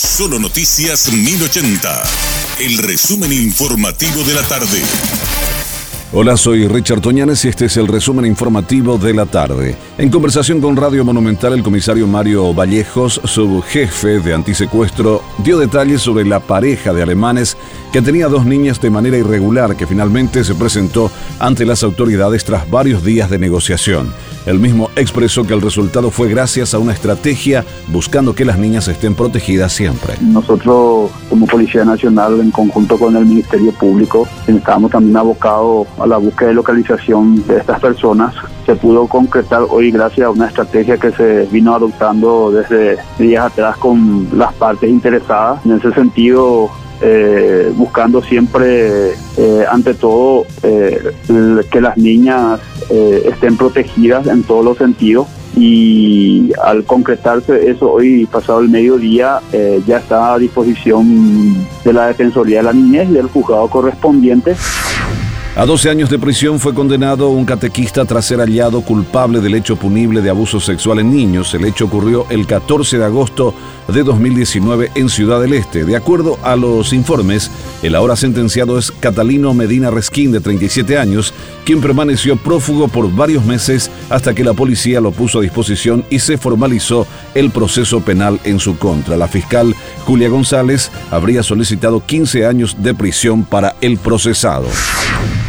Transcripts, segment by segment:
Solo Noticias 1080. El resumen informativo de la tarde. Hola, soy Richard Toñanes y este es el resumen informativo de la tarde. En conversación con Radio Monumental, el comisario Mario Vallejos, su jefe de antisecuestro, dio detalles sobre la pareja de alemanes que tenía dos niñas de manera irregular que finalmente se presentó ante las autoridades tras varios días de negociación. El mismo expresó que el resultado fue gracias a una estrategia buscando que las niñas estén protegidas siempre. Nosotros como Policía Nacional en conjunto con el Ministerio Público estábamos también abocados a la búsqueda y localización de estas personas. Se pudo concretar hoy gracias a una estrategia que se vino adoptando desde días atrás con las partes interesadas. En ese sentido, eh, buscando siempre, eh, ante todo, eh, que las niñas estén protegidas en todos los sentidos. Y al concretarse eso hoy, pasado el mediodía, ya está a disposición de la Defensoría de la Niñez y del juzgado correspondiente. A 12 años de prisión fue condenado un catequista tras ser hallado culpable del hecho punible de abuso sexual en niños. El hecho ocurrió el 14 de agosto de 2019 en Ciudad del Este. De acuerdo a los informes, el ahora sentenciado es Catalino Medina Resquín, de 37 años, quien permaneció prófugo por varios meses hasta que la policía lo puso a disposición y se formalizó el proceso penal en su contra. La fiscal Julia González habría solicitado 15 años de prisión para el procesado.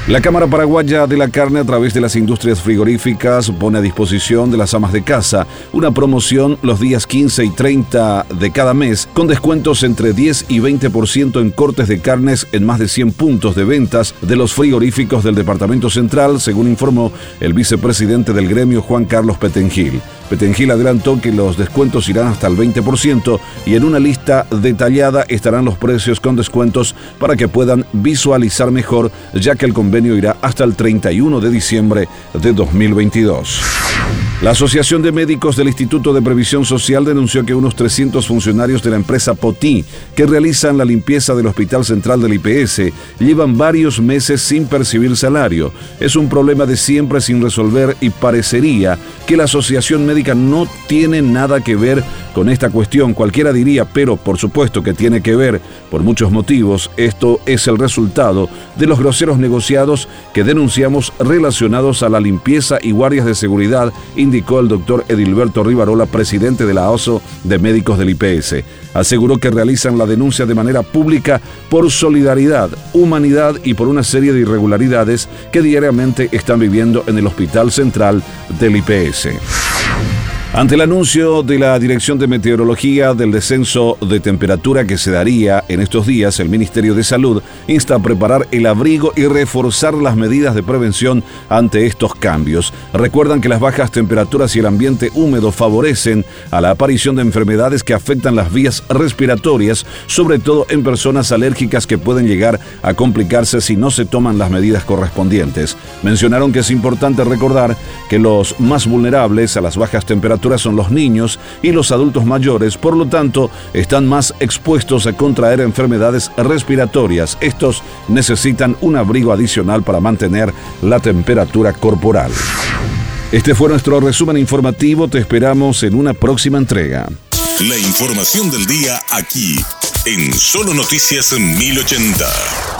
La Cámara Paraguaya de la Carne a través de las industrias frigoríficas pone a disposición de las amas de casa una promoción los días 15 y 30 de cada mes con descuentos entre 10 y 20% en cortes de carnes en más de 100 puntos de ventas de los frigoríficos del Departamento Central, según informó el vicepresidente del gremio Juan Carlos Petengil. Petengil adelantó que los descuentos irán hasta el 20% y en una lista detallada estarán los precios con descuentos para que puedan visualizar mejor, ya que el convenio irá hasta el 31 de diciembre de 2022. La Asociación de Médicos del Instituto de Previsión Social denunció que unos 300 funcionarios de la empresa Potí, que realizan la limpieza del Hospital Central del IPS, llevan varios meses sin percibir salario. Es un problema de siempre sin resolver y parecería que la Asociación Médica no tiene nada que ver con esta cuestión. Cualquiera diría, pero por supuesto que tiene que ver por muchos motivos. Esto es el resultado de los groseros negociados que denunciamos relacionados a la limpieza y guardias de seguridad, indicó el doctor Edilberto Rivarola, presidente de la OSO de Médicos del IPS. Aseguró que realizan la denuncia de manera pública por solidaridad, humanidad y por una serie de irregularidades que diariamente están viviendo en el Hospital Central del IPS. Ante el anuncio de la Dirección de Meteorología del descenso de temperatura que se daría en estos días, el Ministerio de Salud insta a preparar el abrigo y reforzar las medidas de prevención ante estos cambios. Recuerdan que las bajas temperaturas y el ambiente húmedo favorecen a la aparición de enfermedades que afectan las vías respiratorias, sobre todo en personas alérgicas que pueden llegar a complicarse si no se toman las medidas correspondientes. Mencionaron que es importante recordar que los más vulnerables a las bajas temperaturas son los niños y los adultos mayores, por lo tanto, están más expuestos a contraer enfermedades respiratorias. Estos necesitan un abrigo adicional para mantener la temperatura corporal. Este fue nuestro resumen informativo, te esperamos en una próxima entrega. La información del día aquí, en Solo Noticias 1080.